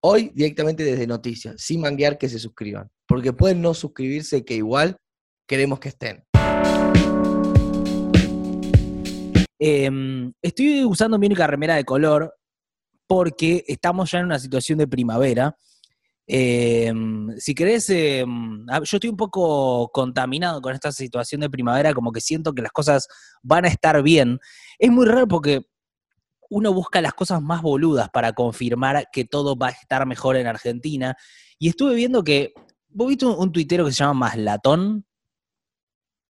hoy directamente desde noticias, sin manguear que se suscriban, porque pueden no suscribirse que igual queremos que estén. Em, estoy usando mi única remera de color porque estamos ya en una situación de primavera. Em, si querés, em, yo estoy un poco contaminado con esta situación de primavera, como que siento que las cosas van a estar bien. Es muy raro porque uno busca las cosas más boludas para confirmar que todo va a estar mejor en Argentina. Y estuve viendo que, ¿vos viste un, un tuitero que se llama Maslatón?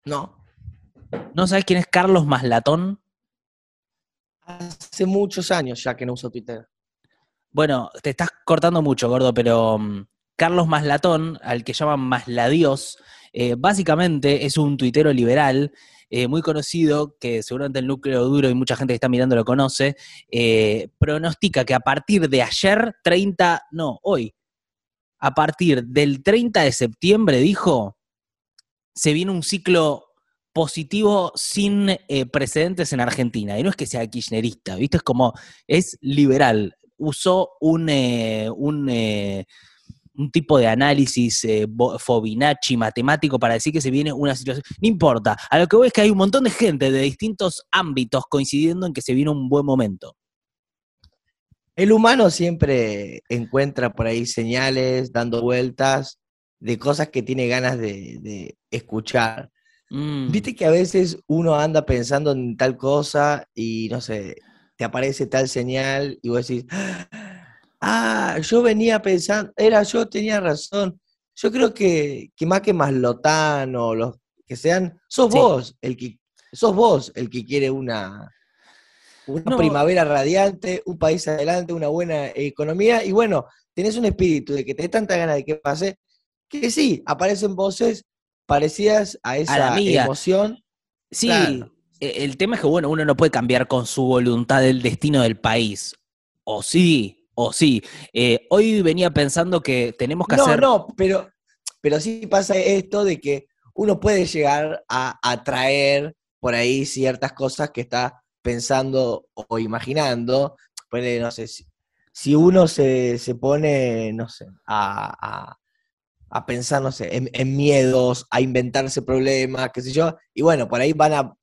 No. ¿No sabes quién es Carlos Maslatón? Hace muchos años ya que no uso Twitter. Bueno, te estás cortando mucho, gordo, pero um, Carlos Maslatón, al que llaman Masladios, eh, básicamente es un tuitero liberal eh, muy conocido, que seguramente el núcleo duro y mucha gente que está mirando lo conoce, eh, pronostica que a partir de ayer, 30, no, hoy, a partir del 30 de septiembre, dijo, se viene un ciclo positivo sin eh, precedentes en Argentina. Y no es que sea kirchnerista, ¿viste? Es como, es liberal. Usó un, un, un tipo de análisis eh, matemático para decir que se viene una situación. No importa. A lo que voy es que hay un montón de gente de distintos ámbitos coincidiendo en que se viene un buen momento. El humano siempre encuentra por ahí señales, dando vueltas de cosas que tiene ganas de, de escuchar. Mm. Viste que a veces uno anda pensando en tal cosa y no sé, te aparece tal señal y vos decís, ah, yo venía pensando, era yo, tenía razón. Yo creo que, que más que Maslotán o los que sean, sos Sí. vos el que, sos vos el que quiere una, una No. primavera radiante, un país adelante, una buena economía y bueno, tenés un espíritu de que tenés tanta ganas de que pase, que sí, aparecen voces parecidas a esa mía. emoción. Sí, Claro. e- el tema es que, bueno, uno no puede cambiar con su voluntad el destino del país. O sí, o sí. Eh, hoy venía pensando que tenemos que No, hacer... no, pero, pero sí pasa esto de que uno puede llegar a atraer por ahí ciertas cosas que está pensando o imaginando. Ponele, no sé, si, si uno se, se pone, no sé, a, a- a pensar, no sé, en, en miedos, a inventarse problemas, qué sé yo, y bueno, por ahí van a,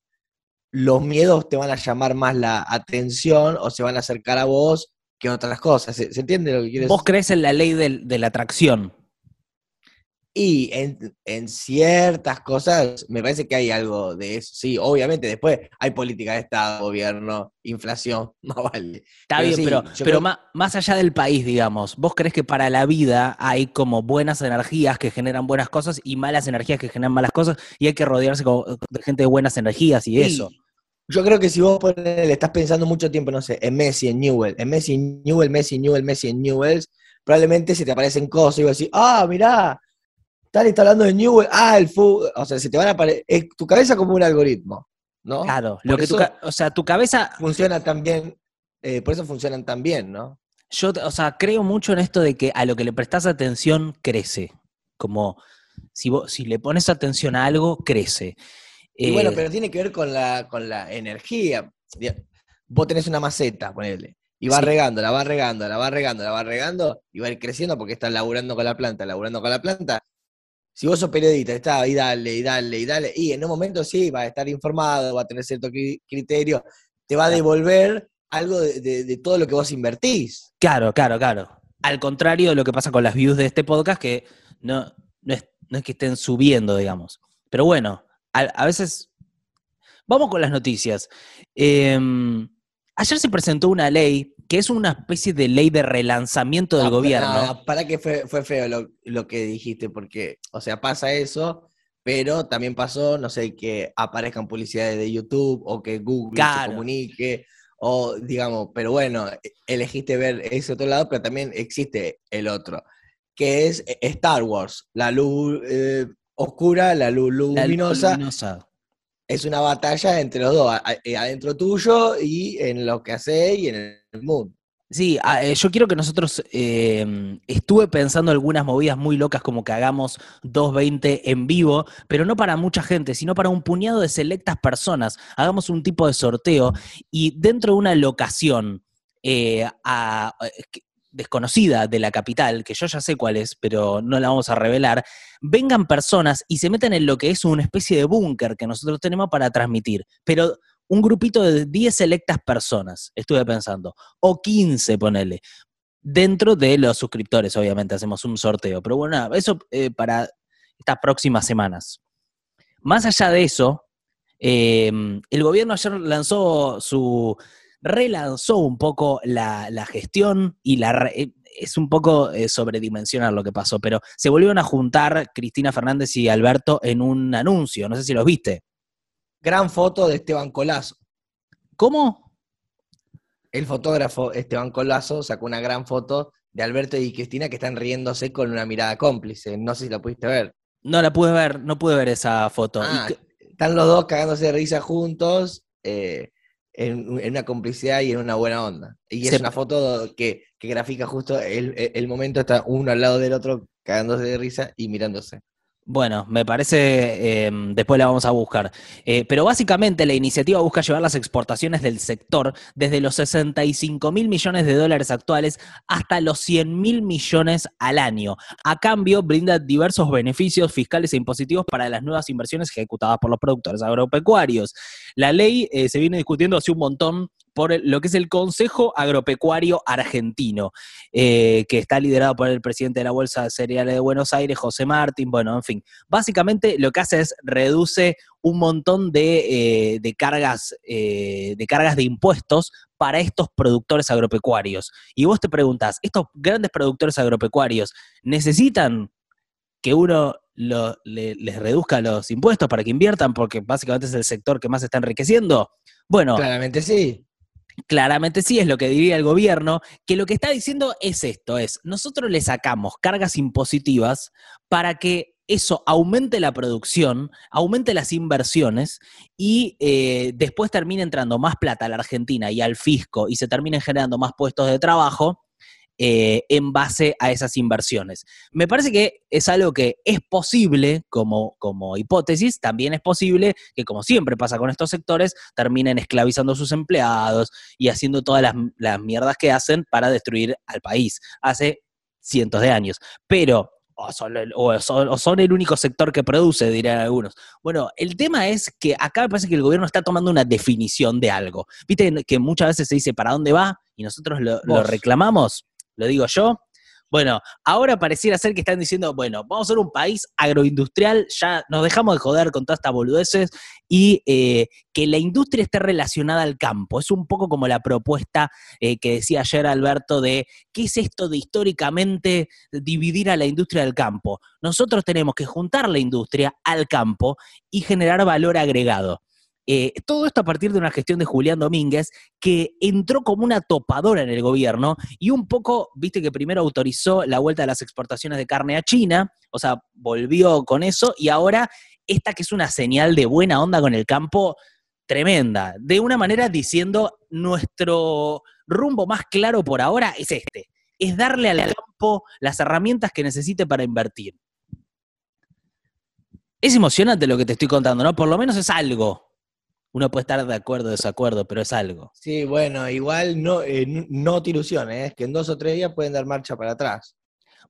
los miedos te van a llamar más la atención o se van a acercar a vos que otras cosas. ¿Se, se entiende lo que quiero Vos crees en la ley del- de la atracción. Y en, en ciertas cosas me parece que hay algo de eso. Sí, obviamente, después hay política de Estado, gobierno, inflación, más vale. Está Pero bien, sí, pero, pero creo- ma- más allá del país, digamos, ¿vos crees que para la vida hay como buenas energías que generan buenas cosas y malas energías que generan malas cosas y hay que rodearse con- de gente de buenas energías y eso? Yo creo que si vos ponele, estás pensando mucho tiempo, no sé, en Messi, en Newell, en Messi, en Newell, Messi, en Newell, Messi, en Newells, probablemente se te aparecen cosas y vas a decir, ah, mirá, tal está hablando de Newell, ah, el fútbol, o sea, se te van a aparecer, tu cabeza como un algoritmo, ¿no? Claro, Por lo que tu, o sea, tu cabeza Funciona también, eh, por eso funcionan tan bien, ¿no? Yo, o sea, creo mucho en esto de que a lo que le prestas atención crece. Como si, vos, si le pones atención a algo, crece. Y bueno, Eh, pero tiene que ver con la, con la energía. Vos tenés una maceta, ponele, y vas Sí. regando, la vas regando, la vas regando, la vas regando, y va a ir creciendo porque estás laburando con la planta, laburando con la planta. Si vos sos periodista, estás ahí, dale, y dale, y dale, y en un momento sí, va a estar informado, va a tener cierto cri- criterio, te va a devolver algo de, de- de todo lo que vos invertís. Claro, claro, claro. Al contrario de lo que pasa con las views de este podcast, que no, no, es, no es que estén subiendo, digamos. Pero bueno, a, a veces. Vamos con las noticias. Em, ayer se presentó una ley que es una especie de ley de relanzamiento del No, gobierno. no, no, para que fue, fue feo lo, lo que dijiste, porque, o sea, pasa eso, pero también pasó, no sé, que aparezcan publicidades de YouTube o que Google Claro. se comunique, o digamos, pero bueno, e- elegiste ver ese otro lado, pero también existe el otro, que es eh, Star Wars, la luz eh, oscura, la luz La luminosa, luminosa. es una batalla entre los dos, eh, adentro tuyo y en lo que hace y en el mundo. Sí, eh, yo quiero que nosotros, eh, estuve pensando algunas movidas muy locas como que hagamos 220 en vivo, pero no para mucha gente, sino para un puñado de selectas personas. Hagamos un tipo de sorteo y dentro de una locación, eh, a- desconocida de la capital, que yo ya sé cuál es, pero no la vamos a revelar, vengan personas y se metan en lo que es una especie de búnker que nosotros tenemos para transmitir. Pero un grupito de 10 selectas personas, estuve pensando, o 15, ponele. Dentro de los suscriptores, obviamente, hacemos un sorteo. Pero bueno, eso eh, para estas próximas semanas. Más allá de eso, eh, el gobierno ayer lanzó su relanzó un poco la, gestión y la eh, es un poco eh, sobredimensionar lo que pasó, pero se volvieron a juntar Cristina Fernández y Alberto en un anuncio, no sé si los viste. Gran foto de Esteban Colazo. ¿Cómo? El fotógrafo Esteban Colazo sacó una gran foto de Alberto y Cristina que están riéndose con una mirada cómplice. No sé si la pudiste ver. No la pude ver, no pude ver esa foto. Ah, están los dos cagándose de risa juntos. Eh, en, una complicidad y en una buena onda. Y es una foto que, grafica justo el, el, momento, está uno al lado del otro cagándose de risa y mirándose. Bueno, me parece, eh, después la vamos a buscar. Eh, pero básicamente la iniciativa busca llevar las exportaciones del sector desde los 65 mil millones de dólares actuales hasta los 100 mil millones al año. A cambio, brinda diversos beneficios fiscales e impositivos para las nuevas inversiones ejecutadas por los productores agropecuarios. La ley eh, se viene discutiendo hace un montón por lo que es el Consejo Agropecuario Argentino, eh, que está liderado por el presidente de la Bolsa de Cereales de Buenos Aires, José Martín. Bueno, en fin, básicamente lo que hace es reduce un montón de, eh, cargas, eh, de cargas de impuestos para estos productores agropecuarios. Y vos te preguntas, ¿estos grandes productores agropecuarios necesitan que uno les reduzca los impuestos para que inviertan, porque básicamente es el sector que más está enriqueciendo? Bueno. Claramente sí. Claramente sí, es lo que diría el gobierno, que lo que está diciendo es esto, es, nosotros le sacamos cargas impositivas para que eso aumente la producción, aumente las inversiones y eh, después termine entrando más plata a la Argentina y al fisco y se terminen generando más puestos de trabajo eh, en base a esas inversiones. Me parece que es algo que es posible como, como hipótesis, también es posible que, como siempre pasa con estos sectores, terminen esclavizando a sus empleados y haciendo todas las, mierdas que hacen para destruir al país hace cientos de años. Pero o son, el único sector que produce, dirían algunos. Bueno, el tema es que acá me parece que el gobierno está tomando una definición de algo. Viste que muchas veces se dice para dónde va y nosotros lo reclamamos lo digo yo. Bueno, ahora pareciera ser que están diciendo, bueno, vamos a ser un país agroindustrial, ya nos dejamos de joder con todas estas boludeces y eh, que la industria esté relacionada al campo. Es un poco como la propuesta eh, que decía ayer Alberto de, ¿qué es esto de históricamente dividir a la industria del campo? Nosotros tenemos que juntar la industria al campo y generar valor agregado. Eh, todo esto a partir de una gestión de Julián Domínguez, que entró como una topadora en el gobierno y un poco, viste que primero autorizó la vuelta de las exportaciones de carne a China, o sea, volvió con eso y ahora esta que es una señal de buena onda con el campo tremenda, de una manera diciendo nuestro rumbo más claro por ahora es este, es darle al campo las herramientas que necesite para invertir. Es emocionante lo que te estoy contando, ¿no? Por lo menos es algo. Uno puede estar de acuerdo o desacuerdo, pero es algo. Sí, bueno, igual no, eh, no te ilusiones, ¿eh? que en dos o tres días pueden dar marcha para atrás.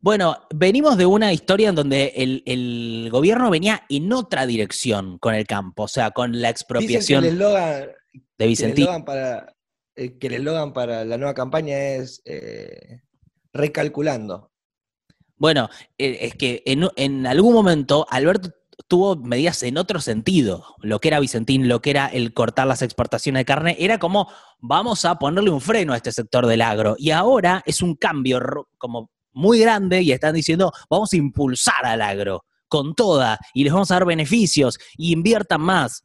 Bueno, venimos de una historia en donde el, gobierno venía en otra dirección con el campo, o sea, con la expropiación que el eslogan, de Vicentín. para, eh, que el eslogan para la nueva campaña es recalculando. Bueno, es que en, en, algún momento Alberto tuvo medidas en otro sentido. Lo que era Vicentín, lo que era el cortar las exportaciones de carne, era como vamos a ponerle un freno a este sector del agro. Y ahora es un cambio como muy grande y están diciendo vamos a impulsar al agro con toda y les vamos a dar beneficios y inviertan más.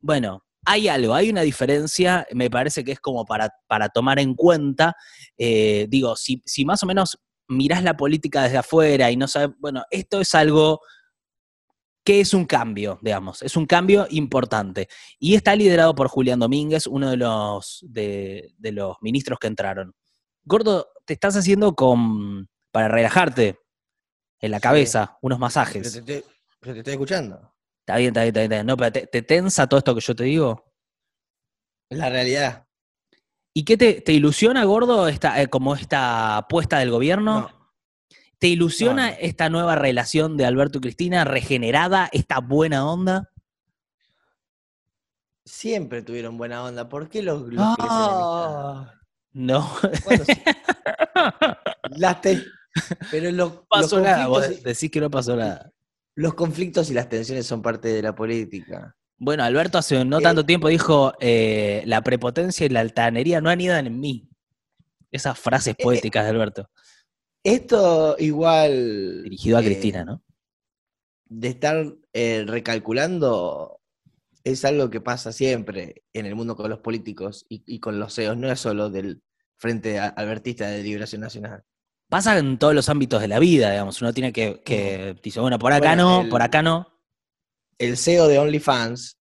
Bueno, hay algo, hay una diferencia, me parece que es como para, para tomar en cuenta. Eh, digo, si, si más o menos mirás la política desde afuera y no sabes, bueno, esto es algo que es un cambio, digamos, es un cambio importante. Y está liderado por Julián Domínguez, uno de los, de, los ministros que entraron. Gordo, te estás haciendo con, para relajarte en la cabeza, unos masajes. Pero te, estoy escuchando. Está bien, está bien, está bien. No, pero te, tensa todo esto que yo te digo. La realidad. ¿Y qué te, te ilusiona, Gordo, esta, eh, como esta apuesta del gobierno? No. ¿Te ilusiona esta nueva relación de Alberto y Cristina, regenerada, esta buena onda? Siempre tuvieron buena onda. ¿Por qué los, los enemistar? No, Bueno, sí. Las te- Pero lo- no pasó los, nada. Vos decís que no pasó nada. los conflictos y las tensiones son parte de la política. Bueno, Alberto hace no Eh, tanto tiempo dijo, eh, la prepotencia y la altanería no anidan en mí. Esas frases Eh, poéticas de Alberto, Esto igual... dirigido a eh, Cristina, ¿no? de estar eh, recalculando es algo que pasa siempre en el mundo con los políticos y, y con los CEOs, no es solo del Frente Albertista de Liberación Nacional. Pasa en todos los ámbitos de la vida, digamos. Uno tiene que, que dice, bueno, por acá Bueno, no, el- por acá no. El CEO de OnlyFans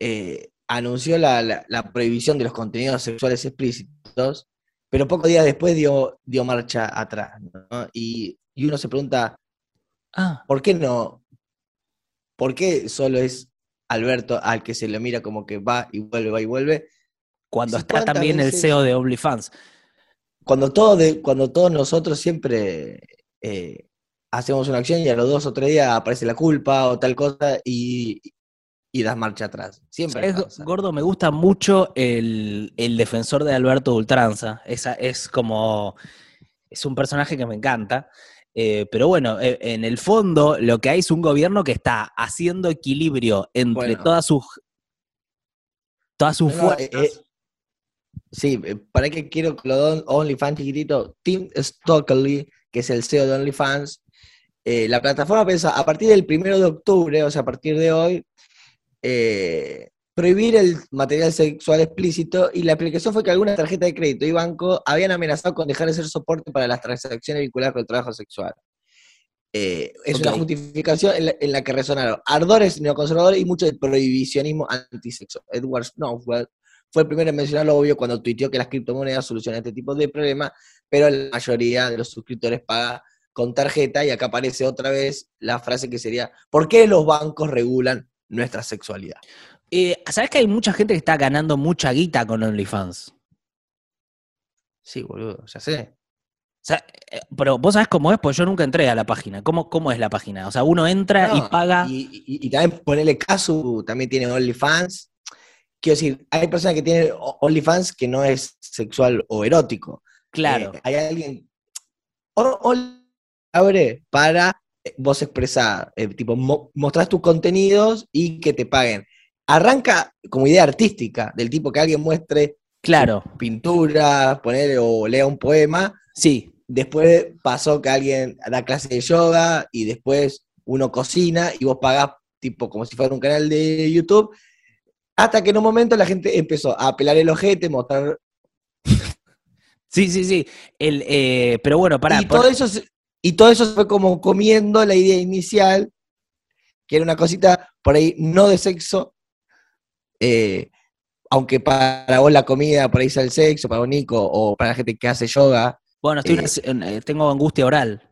eh, anunció la, la- la prohibición de los contenidos sexuales explícitos, pero pocos días después dio, dio marcha atrás. ¿no? Y, y uno se pregunta, Ah, ¿por qué no? ¿Por qué solo es Alberto al que se le mira como que va y vuelve, va y vuelve? cuando está ¿cuántas también el CEO de OnlyFans. cuando todos, de- cuando todos nosotros siempre eh, hacemos una acción y a los dos o tres días aparece la culpa o tal cosa y, y das marcha atrás. Siempre ¿Sabes, pasa. Gordo, me gusta mucho el, el defensor de Alberto Ultranza. Esa es como. Es un personaje que me encanta. Eh, pero bueno, eh, en el fondo lo que hay es un gobierno que está haciendo equilibrio entre Bueno. todas sus. Todas sus No, fuerzas. eh, sí, eh, para que quiero que lo OnlyFans chiquitito, Tim Stockley, que es el CEO de OnlyFans, la plataforma piensa a partir del primero de octubre, o sea, a partir de hoy, eh, prohibir el material sexual explícito y la explicación fue que algunas tarjetas de crédito y banco habían amenazado con dejar de ser soporte para las transacciones vinculadas con el trabajo sexual. Eh, es una justificación en la, en la que resonaron ardores neoconservadores y mucho de prohibicionismo antisexo. Edward Snowden fue el primero en mencionar lo obvio cuando tuiteó que las criptomonedas solucionan este tipo de problemas, pero la mayoría de los suscriptores paga con tarjeta y acá aparece otra vez la frase que sería, ¿por qué los bancos regulan nuestra sexualidad? Eh, ¿Sabes que hay mucha gente que está ganando mucha guita con OnlyFans? Sí, boludo, ya sé. O sea, eh, pero vos sabés cómo es, pues yo nunca entré a la página. ¿Cómo, cómo es la página? O sea, uno entra No, y paga. Y, y- y también ponerle caso, también tiene OnlyFans. Quiero decir, hay personas que tienen o- OnlyFans que no es sexual o erótico. claro. Eh, hay alguien. O- Only abre para vos expresar, eh, tipo, mo- mostrás tus contenidos y que te paguen. Arranca como idea artística, del tipo que alguien muestre claro. pintura, poner o lea un poema. Sí. Después pasó que alguien da clase de yoga y después uno cocina y vos pagás tipo como si fuera un canal de YouTube. Hasta que en un momento la gente empezó a apelar el ojete, mostrar. Sí, sí, sí. El, eh, pero bueno, pará. y, por- todo eso se, y todo eso fue como comiendo la idea inicial, que era una cosita por ahí no de sexo. eh, aunque para vos la comida por ahí sea el sexo, para vos Nico, o para la gente que hace yoga, bueno, estoy eh, una- eh, tengo angustia oral.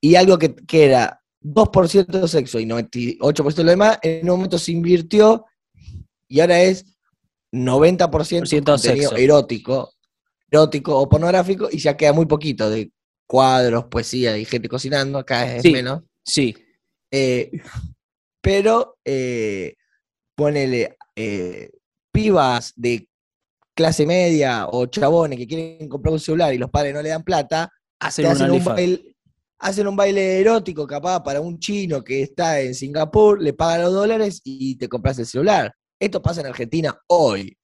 y algo que, que era 2% de sexo y 98% de lo demás, en un momento se invirtió y ahora es 90% Por contenido ciento sexo. erótico, erótico o pornográfico y ya queda muy poquito de cuadros, poesía y gente cocinando, acá es Sí. menos. Sí. Eh, pero eh, ponele eh, pibas de clase media o chabones que quieren comprar un celular y los padres no le dan plata, Hacen un hacen un, baile, hacen un baile erótico capaz para un chino que está en Singapur, le pagan los dólares y te compras el celular. Esto pasa en Argentina hoy.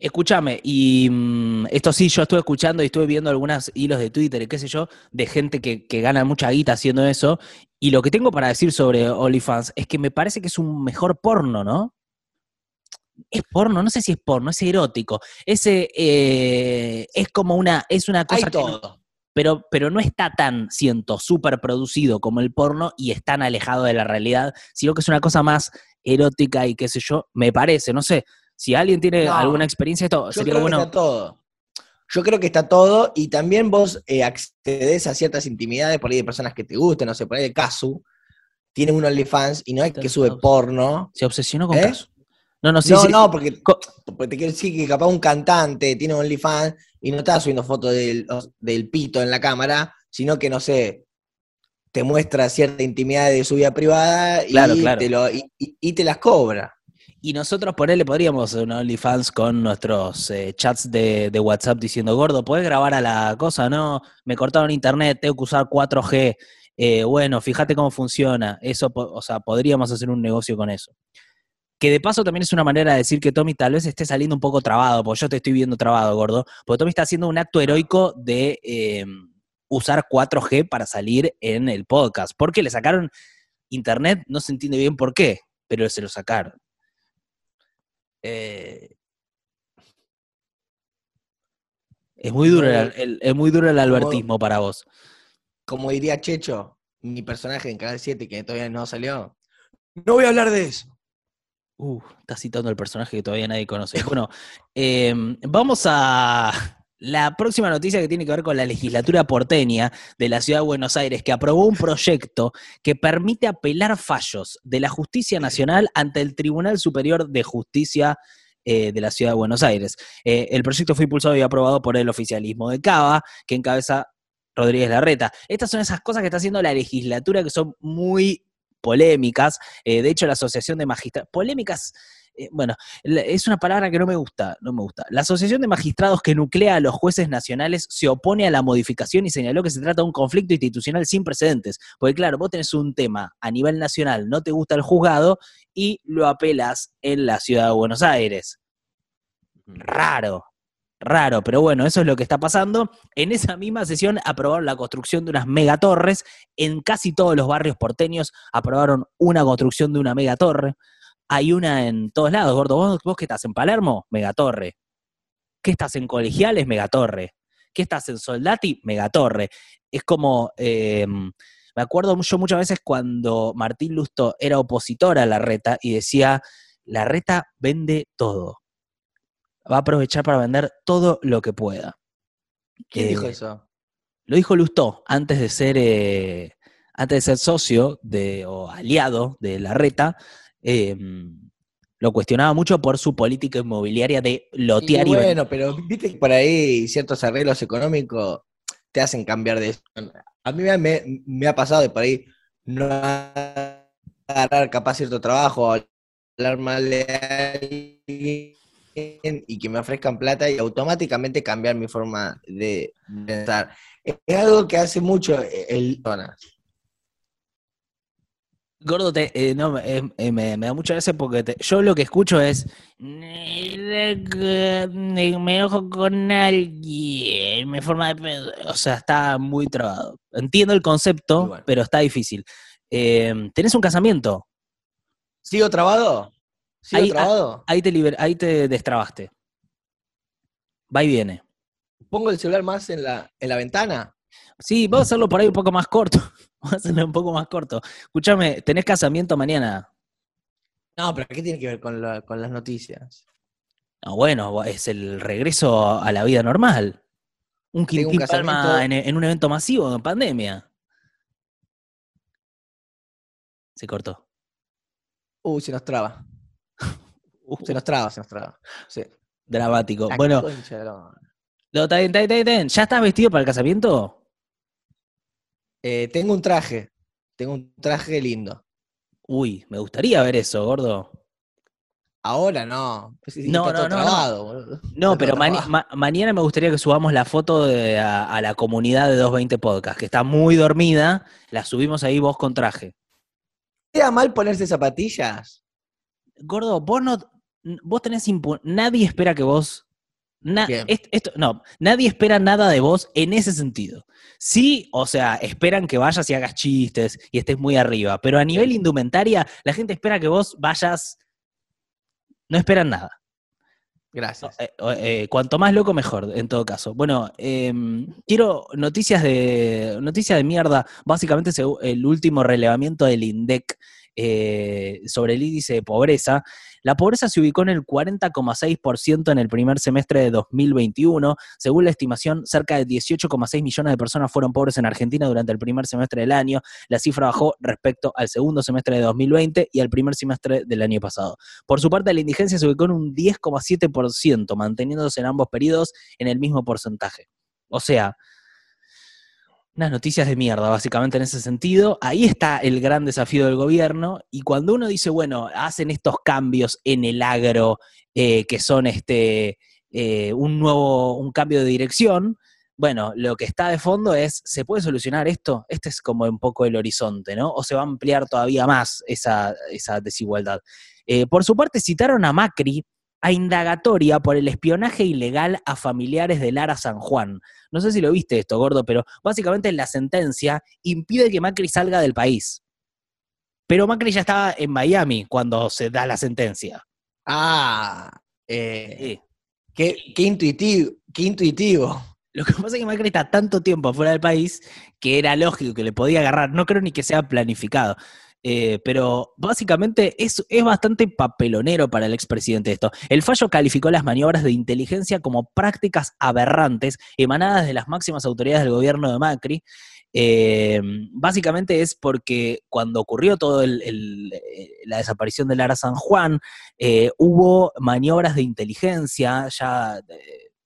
Escúchame, y mm, esto sí, yo estuve escuchando y estuve viendo algunos hilos de Twitter y qué sé yo, de gente que, que gana mucha guita haciendo eso. Y lo que tengo para decir sobre OnlyFans es que me parece que es un mejor porno, ¿no? Es porno, no sé si es porno, es erótico. Ese eh, es como una, es una cosa Hay que- pero, pero no está tan, siento, súper producido como el porno y es tan alejado de la realidad, sino que es una cosa más erótica y qué sé yo, me parece, no sé. Si alguien tiene No, alguna experiencia, esto Yo sería creo que bueno. está todo. Yo creo que está todo y también vos eh, accedes a ciertas intimidades por ahí de personas que te gusten, no sé, por ahí de Casu, tiene un OnlyFans y no es que sube porno, Se obsesionó con ¿Eh? Casu. No, no, sí, no, sí. no, porque, porque te quiero decir que capaz un cantante tiene OnlyFans y no está subiendo fotos del, del pito en la cámara, sino que, no sé, te muestra cierta intimidad de su vida privada y, Claro, claro. Te, lo, y, y- y te las cobra. Y nosotros por él le podríamos un OnlyFans con nuestros eh, chats de, WhatsApp diciendo, gordo, ¿podés grabar a la cosa? No, me cortaron internet, tengo que usar 4G. Eh, bueno, fíjate cómo funciona. Eso, o sea, podríamos hacer un negocio con eso. Que de paso también es una manera de decir que Tommy tal vez esté saliendo un poco trabado, porque yo te estoy viendo trabado, gordo. Porque Tommy está haciendo un acto heroico de eh, usar 4G para salir en el podcast. Porque le sacaron internet, no se entiende bien por qué, pero se lo sacaron. Eh, es muy duro el, el- es muy duro el albertismo para vos. Como diría Checho, mi personaje en Canal 7 que todavía no salió. No voy a hablar de eso. Uh, está citando el personaje que todavía nadie conoce. Bueno, eh, vamos a la próxima noticia que tiene que ver con la legislatura porteña de la ciudad de Buenos Aires, que aprobó un proyecto que permite apelar fallos de la justicia nacional ante el Tribunal Superior de Justicia eh, de la ciudad de Buenos Aires. Eh, el proyecto fue impulsado y aprobado por el oficialismo de Cava, que encabeza Rodríguez Larreta. Estas son esas cosas que está haciendo la legislatura que son muy polémicas. Eh, de hecho, la Asociación de Magistrados. Polémicas. Eh, bueno, es una palabra que no me gusta, no me gusta. La Asociación de Magistrados que nuclea a los jueces nacionales se opone a la modificación y señaló que se trata de un conflicto institucional sin precedentes. Porque claro, vos tenés un tema a nivel nacional, no te gusta el juzgado y lo apelas en la ciudad de Buenos Aires. Raro, raro, pero bueno, eso es lo que está pasando. En esa misma sesión aprobaron la construcción de unas megatorres. En casi todos los barrios porteños aprobaron una construcción de una megatorre. Hay una en todos lados, gordo. ¿Vos, vos qué estás en Palermo? Megatorre. ¿Qué estás en Colegiales? Megatorre. ¿Qué estás en Soldati? Megatorre. Es como, eh, me acuerdo yo muchas veces cuando Martín Lusto era opositor a la reta y decía, la reta vende todo. Va a aprovechar para vender todo lo que pueda. ¿Quién Eh, dijo eso? Lo dijo Lustó antes de ser eh, antes de ser socio de, o aliado de la reta. Eh, lo cuestionaba mucho por su política inmobiliaria de lotear Y bueno, pero viste que por ahí ciertos arreglos económicos te hacen cambiar de eso. A mí me, me- me ha pasado de por ahí no agarrar capaz cierto trabajo, hablar mal de alguien y que me ofrezcan plata y automáticamente cambiar mi forma de pensar. Es algo que hace mucho el Gordo, te- eh, no, eh, eh, me, me da mucha gracia porque te- yo lo que escucho es me enojo con alguien, mi forma de pe-". O sea, está muy trabado. Entiendo el concepto, bueno. pero está difícil. ¿Tenés un casamiento? ¿Sigo trabado? ¿Sigo Ahí- trabado? Ahí te, liber- ahí te destrabaste. Va y viene. ¿Pongo el celular más en la, en la ventana? Sí, vamos a hacerlo por ahí un poco más corto. Vamos a hacerlo un poco más corto. Escúchame, ¿tenés casamiento mañana? No, pero ¿qué tiene que ver con, la- con las noticias? No, bueno, es el regreso a la vida normal. Un Tengo un Quintín Palma en, en un evento masivo en pandemia. Se cortó. Uy, se nos traba. Uh, Se nos traba, se nos traba. Sí. dramático. La bueno, no, bien. ¿Ya estás vestido para el casamiento? Eh, tengo un traje. Tengo un traje lindo. Uy, me gustaría ver eso, gordo. Ahora no. Pues sí, No, no, no, trabado. No, pero mani- ma- mañana me gustaría que subamos la foto de- a, a la comunidad de 220 Podcast, que está muy dormida. La subimos ahí vos con traje. ¿Queda mal ponerse zapatillas? Gordo, vos no. Vos tenés Nadie espera que vos. Na- Bien. est- esto, no, nadie espera nada de vos en ese sentido. Sí, o sea, esperan que vayas y hagas chistes y estés muy arriba, pero a nivel indumentaria, la gente espera que vos vayas. No esperan nada. Gracias. Eh, eh, cuanto más loco, mejor, en todo caso. Bueno, em, quiero noticias de noticias de mierda. Básicamente, el último relevamiento del INDEC eh, sobre el índice de pobreza, la pobreza se ubicó en el 40,6% en el primer semestre de 2021. Según la estimación, cerca de 18,6 millones de personas fueron pobres en Argentina durante el primer semestre del año. La cifra bajó respecto al segundo semestre de 2020 y al primer semestre del año pasado. Por su parte, la indigencia se ubicó en un 10,7%, manteniéndose en ambos periodos en el mismo porcentaje. O sea, unas noticias de mierda, básicamente en ese sentido. Ahí está el gran desafío del gobierno. Y cuando uno dice, bueno, hacen estos cambios en el agro, eh, que son este eh, un nuevo, un cambio de dirección, bueno, lo que está de fondo es, ¿se puede solucionar esto? Este es como un poco el horizonte, ¿no? ¿O se va a ampliar todavía más esa, desigualdad? Eh, por su parte, citaron a Macri a indagatoria por el espionaje ilegal a familiares de Lara San Juan. No sé si lo viste esto, gordo, pero básicamente la sentencia impide que Macri salga del país. Pero Macri ya estaba en Miami cuando se da la sentencia. Ah, eh, qué, intuitivo, qué intuitivo. Lo que pasa es que Macri está tanto tiempo fuera del país que era lógico que le podía agarrar. No creo ni que sea planificado. Eh, pero básicamente es, es, bastante papelonero para el expresidente esto. El fallo calificó las maniobras de inteligencia como prácticas aberrantes emanadas de las máximas autoridades del gobierno de Macri. Eh, básicamente es porque cuando ocurrió todo la desaparición de Lara San Juan, eh, hubo maniobras de inteligencia ya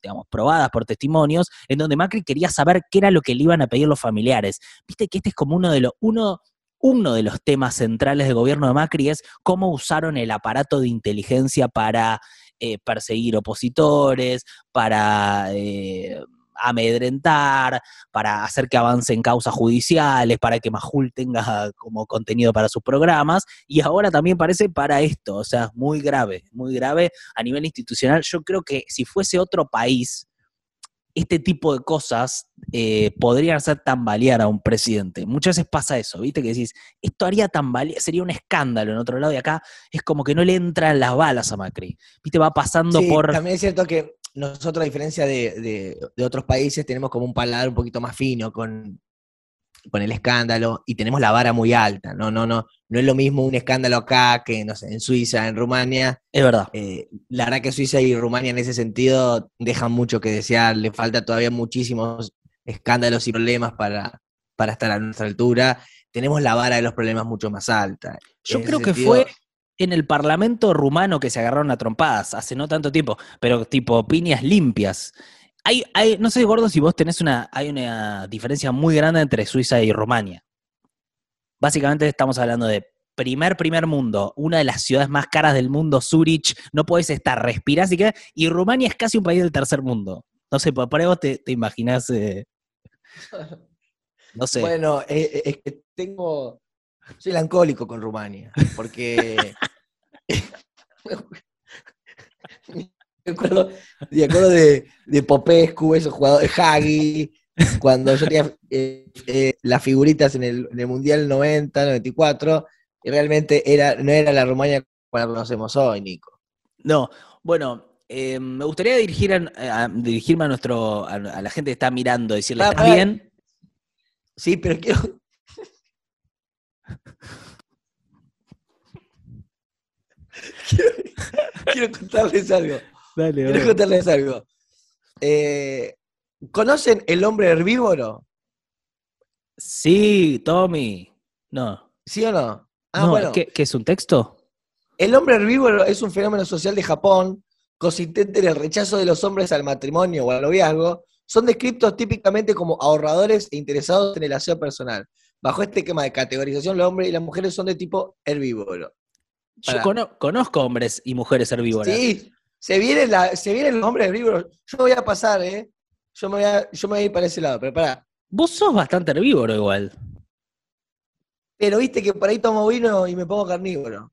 digamos, probadas por testimonios, en donde Macri quería saber qué era lo que le iban a pedir los familiares. Viste que este es como uno de los, uno uno de los temas centrales del gobierno de Macri es cómo usaron el aparato de inteligencia para eh, perseguir opositores, para eh, amedrentar, para hacer que avancen causas judiciales, para que Majul tenga como contenido para sus programas, y ahora también parece para esto, o sea, muy grave, muy grave a nivel institucional. Yo creo que si fuese otro país, este tipo de cosas eh, podrían hacer tambalear a un presidente. Muchas veces pasa eso, ¿viste? Que decís, esto haría tambalear, sería un escándalo en otro lado y acá es como que no le entran las balas a Macri. ¿Viste? Va pasando sí, por... También es cierto que nosotros, a diferencia de, de, otros países, tenemos como un paladar un poquito más fino con, con el escándalo y tenemos la vara muy alta. No, no, no, no es lo mismo un escándalo acá que, no sé, en Suiza, en Rumania. Es verdad. Eh, la verdad que Suiza y Rumania en ese sentido dejan mucho que desear, le falta todavía muchísimos escándalos y problemas para, para estar a nuestra altura. Tenemos la vara de los problemas mucho más alta. Yo creo que fue en el Parlamento rumano que se agarraron a trompadas hace no tanto tiempo, pero tipo piñas limpias. Hay, hay, no sé, Gordo, si vos tenés una, hay una diferencia muy grande entre Suiza y Rumania. Básicamente estamos hablando de primer, primer mundo, una de las ciudades más caras del mundo, Zurich, no podés estar, respirás y qué, y Rumania es casi un país del tercer mundo. No sé, por ahí vos te, te imaginás, eh, no sé. Bueno, eh, eh, es que tengo, soy melancólico con Rumania, porque me acuerdo, me acuerdo de, de Popescu, esos jugadores, Hagi, cuando yo tenía eh, eh, las figuritas en el, Mundial 90, 94, y realmente era, no era la Rumania que conocemos hoy, Nico. No, bueno, eh, me gustaría dirigir a, dirigirme a nuestro, a, la gente que está mirando, decirle, ¿estás bien? Sí, pero quiero. quiero contarles algo. Dale, Quiero contarles algo. Eh, ¿Conocen el hombre herbívoro? Sí, Tommy. No. ¿Sí o no? Ah, bueno. ¿qué, es un texto? El hombre herbívoro es un fenómeno social de Japón consistente en el rechazo de los hombres al matrimonio o al noviazgo. Son descritos típicamente como ahorradores e interesados en el aseo personal. Bajo este esquema de categorización, los hombres y las mujeres son de tipo herbívoro. Yo conozco hombres y mujeres herbívoras. Sí, se viene, la, se viene el nombre del libro. Yo voy a pasar, ¿eh? Yo me voy a, yo me voy a ir para ese lado, pero pará. Vos sos bastante herbívoro igual. Pero viste que por ahí tomo vino y me pongo carnívoro.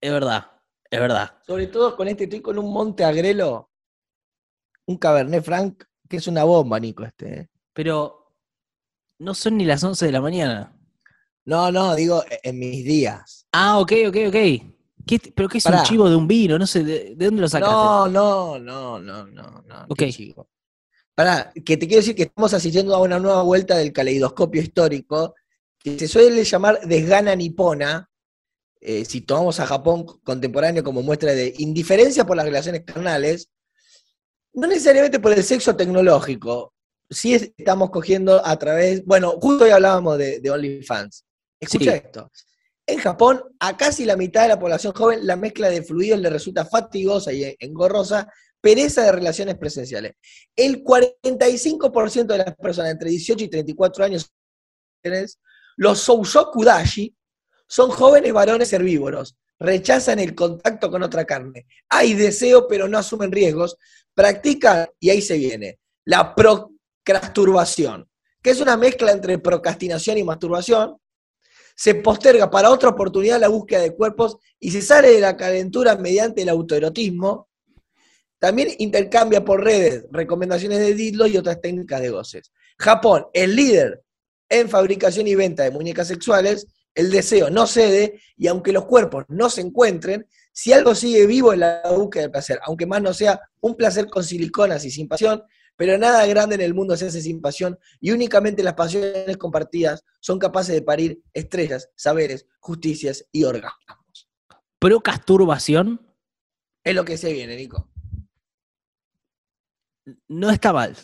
Es verdad, es verdad. Sobre todo con este, estoy con un Monte Agrelo, un Cabernet Franc, que es una bomba, Nico, este. ¿eh? Pero no son ni las 11 de la mañana. No, no, digo en mis días. Ah, ok, ok, ok. ¿Pero qué es un chivo de un vino? No sé, ¿de, dónde lo sacaste? No, no, no, no, no, no. Chivo. Pará, que te quiero decir que estamos asistiendo a una nueva vuelta del caleidoscopio histórico, que se suele llamar desgana nipona, eh, si tomamos a Japón contemporáneo como muestra de indiferencia por las relaciones carnales, no necesariamente por el sexo tecnológico, sí estamos cogiendo a través, bueno, justo hoy hablábamos de, OnlyFans. Escucha esto. En Japón, a casi la mitad de la población joven, la mezcla de fluidos le resulta fatigosa y engorrosa, pereza de relaciones presenciales. El 45% de las personas entre 18 y 34 años, los Soushokudashi, son jóvenes varones herbívoros, rechazan el contacto con otra carne. Hay deseo, pero no asumen riesgos. Practican, y ahí se viene, la procrasturbación, que es una mezcla entre procrastinación y masturbación. Se posterga para otra oportunidad la búsqueda de cuerpos y se sale de la calentura mediante el autoerotismo. También intercambia por redes recomendaciones de dildos y otras técnicas de goces. Japón, el líder en fabricación y venta de muñecas sexuales, el deseo no cede y aunque los cuerpos no se encuentren, si algo sigue vivo en la búsqueda del placer, aunque más no sea un placer con siliconas y sin pasión, pero nada grande en el mundo se hace sin pasión y únicamente las pasiones compartidas son capaces de parir estrellas, saberes, justicias y orgasmos. ¿Procasturbación? Es lo que se viene, Nico. No está mal.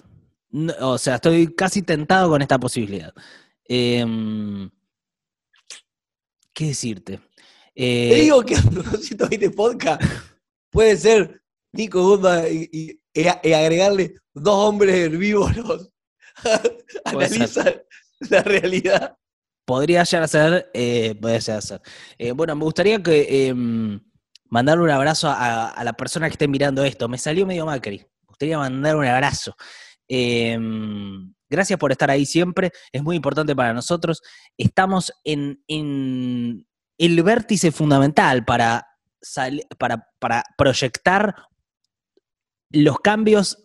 o sea, estoy casi tentado con esta posibilidad. Eh, ¿Qué decirte? Te eh, digo que 220 podcast puede ser Nico Guzmán y, agregarle dos hombres herbívoros. Analizan la realidad. Podría ya ser, eh, podría ser. Eh, bueno, me gustaría que em, mandar un abrazo a, la persona que esté mirando esto. Me salió medio Macri. Me gustaría mandar un abrazo. Em, Gracias por estar ahí siempre, es muy importante para nosotros. Estamos en, el vértice fundamental para, para, para proyectar los cambios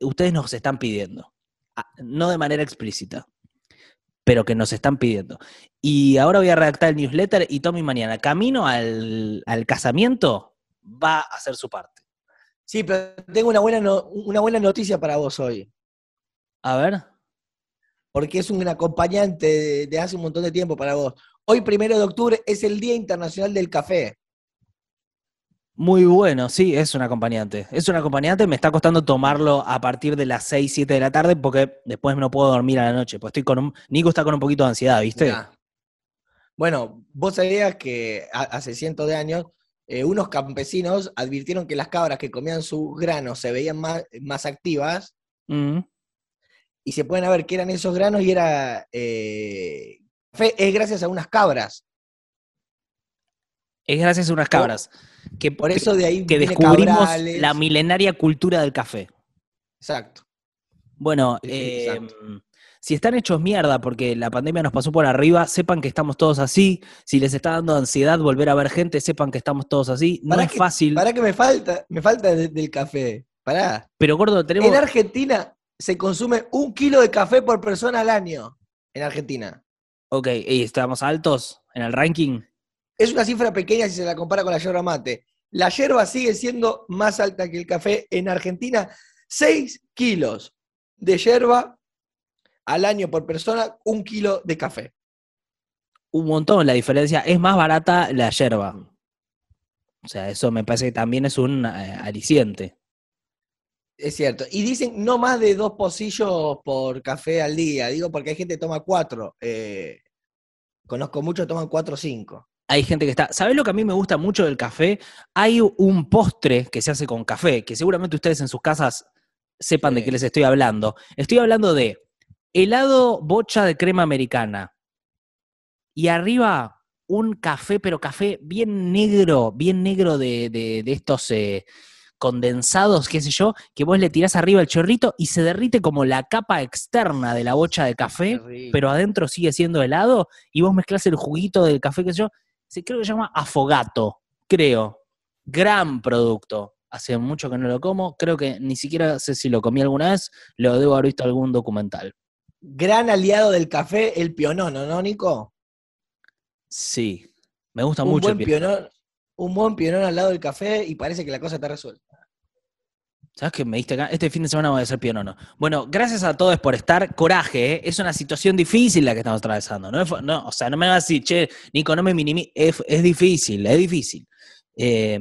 ustedes nos están pidiendo. Ah, no de manera explícita, pero que nos están pidiendo. Y ahora voy a redactar el newsletter y Tommy mañana, camino al, casamiento, va a hacer su parte. Sí, pero tengo una buena, una buena noticia para vos hoy. A ver porque es un acompañante de, hace un montón de tiempo para vos. Hoy, primero de octubre, es el Día Internacional del Café. Muy bueno, sí, es un acompañante. Es un acompañante, me está costando tomarlo a partir de las 6, 7 de la tarde porque después no puedo dormir a la noche. Pues estoy con un. Nico está con un poquito de ansiedad, ¿viste? Bueno, vos sabías que hace cientos de años eh, unos campesinos advirtieron que las cabras que comían sus granos se veían más, más activas. Mm y se pueden ver qué eran esos granos y era eh, es gracias a unas cabras. Es gracias a unas cabras. Que, por eso de ahí que descubrimos la milenaria cultura del café. Exacto. Bueno, eh, si están hechos mierda porque la pandemia nos pasó por arriba, sepan que estamos todos así. Si les está dando ansiedad volver a ver gente, sepan que estamos todos así. No es fácil. Para que me falta, me falta del café. Pará. Pero gordo, tenemos. En Argentina, se consume un kilo de café por persona al año en Argentina. Ok, ¿y estamos altos en el ranking? Es una cifra pequeña si se la compara con la yerba mate. La yerba sigue siendo más alta que el café en Argentina. 6 kilos de yerba al año por persona, un kilo de café. Un montón la diferencia. Es más barata la yerba. O sea, eso me parece que también es un eh, aliciente. Es cierto. Y dicen no más de dos pocillos por café al día. Digo, porque hay gente que toma cuatro. Eh, conozco muchos que toman cuatro o cinco. Hay gente que está. ¿Sabes lo que a mí me gusta mucho del café? Hay un postre que se hace con café, que seguramente ustedes en sus casas sepan de qué les estoy hablando. Estoy hablando de helado bocha de crema americana. Y arriba un café, pero café bien negro, bien negro de, de, estos. Eh, condensados, qué sé yo, que vos le tirás arriba el chorrito y se derrite como la capa externa de la bocha de café, pero adentro sigue siendo helado, y vos mezclas el juguito del café, qué sé yo, se creo que se llama afogato, creo. Gran producto. Hace mucho que no lo como, creo que ni siquiera sé si lo comí alguna vez, lo debo haber visto algún documental. Gran aliado del café, el pionono, ¿no, Nico? Sí, me gusta mucho el pionono. un buen pionono al lado del café y parece que la cosa está resuelta. ¿Sabes qué me diste acá? Este fin de semana voy a ser no. Bueno, gracias a todos por estar. Coraje, ¿eh? es una situación difícil la que estamos atravesando. ¿no? no o sea, no me vas a decir, che, Nico, no me minimices. Es, es, difícil, es difícil. Eh,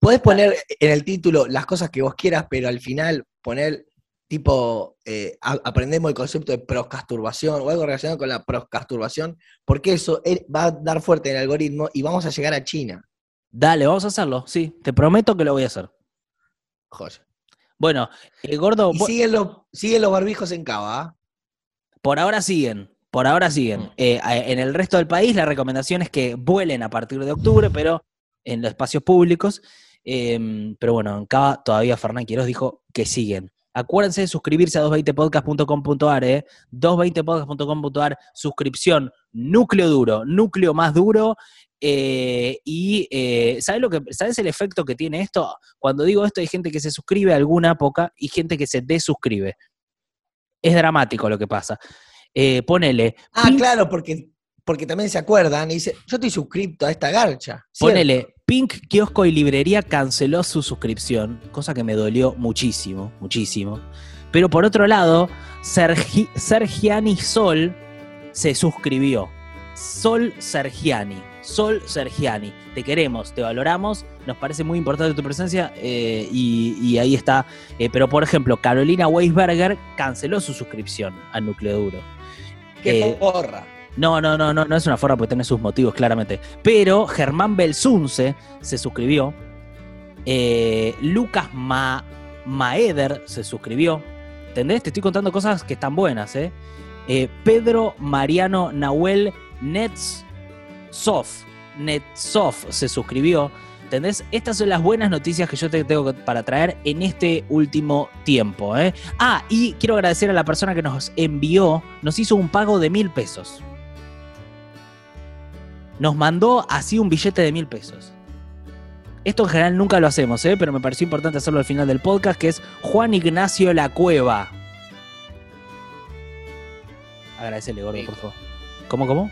Podés poner en el título las cosas que vos quieras, pero al final poner tipo, eh, aprendemos el concepto de proscasturbación o algo relacionado con la proscasturbación, porque eso va a dar fuerte en el algoritmo y vamos a llegar a China. Dale, vamos a hacerlo, sí, te prometo que lo voy a hacer. Joder. Bueno, el eh, gordo. Y siguen, los, siguen los barbijos en cava. ¿ah? Por ahora siguen. Por ahora siguen. Mm. Eh, en el resto del país la recomendación es que vuelen a partir de octubre, pero en los espacios públicos. Em, pero bueno, en Cava todavía Fernán Quiroz dijo que siguen. Acuérdense de suscribirse a 220podcast.com.ar, ¿eh? 220podcast.com.ar, suscripción, núcleo duro, núcleo más duro. Eh, y eh, ¿sabes lo que sabes el efecto que tiene esto? Cuando digo esto hay gente que se suscribe a alguna poca y gente que se desuscribe. Es dramático lo que pasa. Eh, ponele. Ah, claro, porque, porque también se acuerdan y dice, yo estoy suscrito a esta garcha. Ponele, Pink Kiosco y Librería canceló su suscripción, cosa que me dolió muchísimo, muchísimo. Pero por otro lado, Sergiani Sol se suscribió. Sol Sergiani. Sol Sergiani. Te queremos, te valoramos, nos parece muy importante tu presencia eh, y, ahí está. Eh, pero por ejemplo, Carolina Weisberger canceló su suscripción al Núcleo Duro. ¡Qué porra! No, no, no, no, no es una forra porque tiene sus motivos, claramente. Pero Germán Belsunce se suscribió. Eh, Lucas Maeder se suscribió. ¿Entendés? Te estoy contando cosas que están buenas, ¿eh? Pedro Mariano Nahuel Nets Sof, Netsoft se suscribió. ¿Entendés? Estas son las buenas noticias que yo te tengo para traer en este último tiempo. ¿eh? Ah, y quiero agradecer a la persona que nos envió, nos hizo un pago de mil pesos. Nos mandó así un billete de mil pesos. Esto en general nunca lo hacemos, ¿eh? pero me pareció importante hacerlo al final del podcast, que es Juan Ignacio La Cueva. Agradecele, gordo, por favor. ¿Cómo, cómo?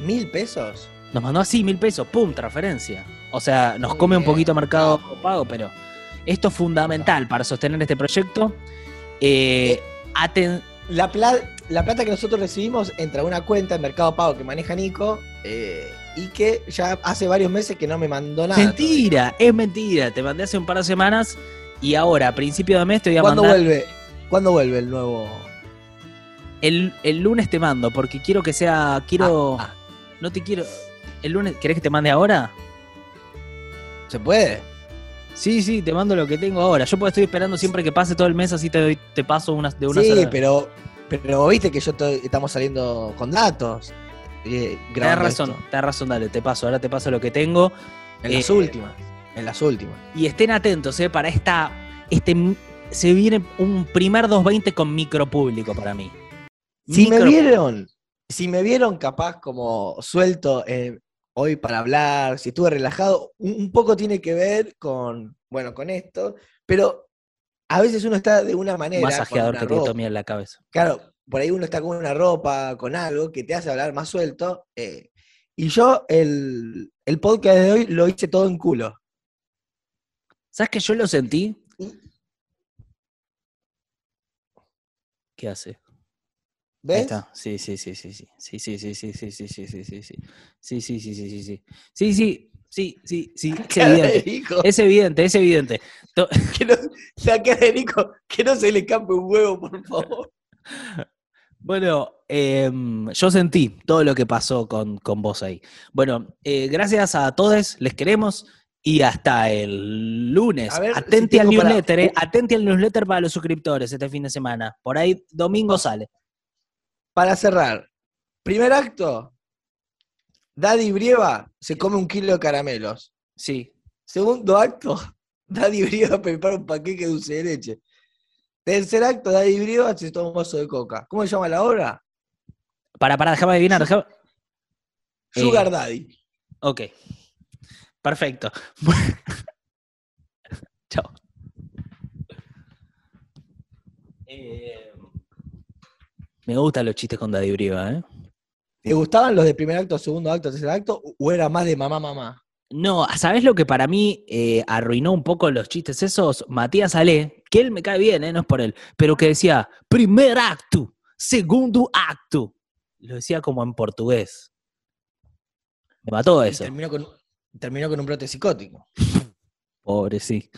¿Mil pesos? Nos mandó así, mil pesos, ¡pum! Transferencia. O sea, nos come un poquito mercado pago, pero esto es fundamental para sostener este proyecto. Eh, la, la, plata que nosotros recibimos entra a una cuenta en Mercado Pago que maneja Nico eh, y que ya hace varios meses que no me mandó nada. Mentira, es mentira. Te mandé hace un par de semanas y ahora, a principio de mes, te voy a ¿Cuándo Vuelve, ¿Cuándo vuelve el nuevo? El, lunes te mando, porque quiero que sea. Quiero. Ah, ah. No te quiero. El lunes, ¿querés que te mande ahora? ¿Se puede? Sí, sí, te mando lo que tengo ahora. Yo estoy esperando siempre que pase todo el mes, así te, doy, te paso unas de una Sí, pero, pero viste que yo estamos saliendo con datos. Eh, tenés razón, tenés razón, dale, te paso. Ahora te paso lo que tengo. En las eh, últimas. En las últimas. Y estén atentos, eh, para esta. Este, se viene un primer 220 con micro público para mí. Si me vieron, si me vieron capaz como suelto eh, hoy para hablar, si estuve relajado, un, poco tiene que ver con, bueno, con esto, pero a veces uno está de una manera. Masajeador que te tomé en la cabeza. Claro, por ahí uno está con una ropa, con algo que te hace hablar más suelto. Eh, y yo el, el podcast de hoy lo hice todo en culo. ¿Sabes que yo lo sentí? ¿Qué hace? ¿Ves? está. Sí, sí, sí, sí, sí. Sí, sí, sí, sí, sí, sí, sí, sí, sí, sí. Sí, sí, sí, sí, sí, sí. Sí, sí, sí, sí, sí. Es evidente. Es evidente, es evidente. Que no, la cara de Nico, que no se le escape un huevo, por favor. Bueno, eh, yo sentí todo lo que pasó con, con vos ahí. Bueno, eh, gracias a todos, les queremos y hasta el lunes. Atente al newsletter, eh, atente al newsletter para los suscriptores este fin de semana. Por ahí domingo sale. Para cerrar, primer acto, Daddy Brieva se come un kilo de caramelos. Sí. Segundo acto, Daddy Brieva prepara un paquete de dulce de leche. Tercer acto, Daddy Brieva se toma un vaso de coca. ¿Cómo se llama la obra? Para, para, déjame adivinar. Sugar eh, Daddy. Ok. Perfecto. Chao. Eh, me gustan los chistes con Daddy Brieva, ¿eh? ¿Te gustaban los de primer acto, segundo acto, tercer acto? ¿O era más de mamá, mamá? No, ¿sabes lo que para mí eh, arruinó un poco los chistes esos? Matías Ale, que él me cae bien, ¿eh? no es por él, pero que decía, primer acto, segundo acto. Lo decía como en portugués. Me mató Y eso. terminó con, terminó con un brote psicótico. Pobre, sí.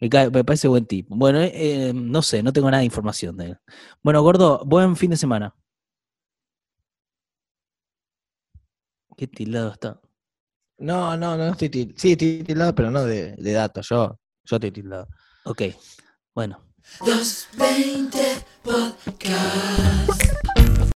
Me, cae- me parece buen tipo. Bueno, eh, eh, no sé, no tengo nada de información de él. Bueno, gordo, buen fin de semana. Qué tildado está. No, no, no estoy tildado. Sí, estoy tildado, pero no de, de datos. Yo, yo estoy tildado. Ok, bueno. Los 20 Podcast.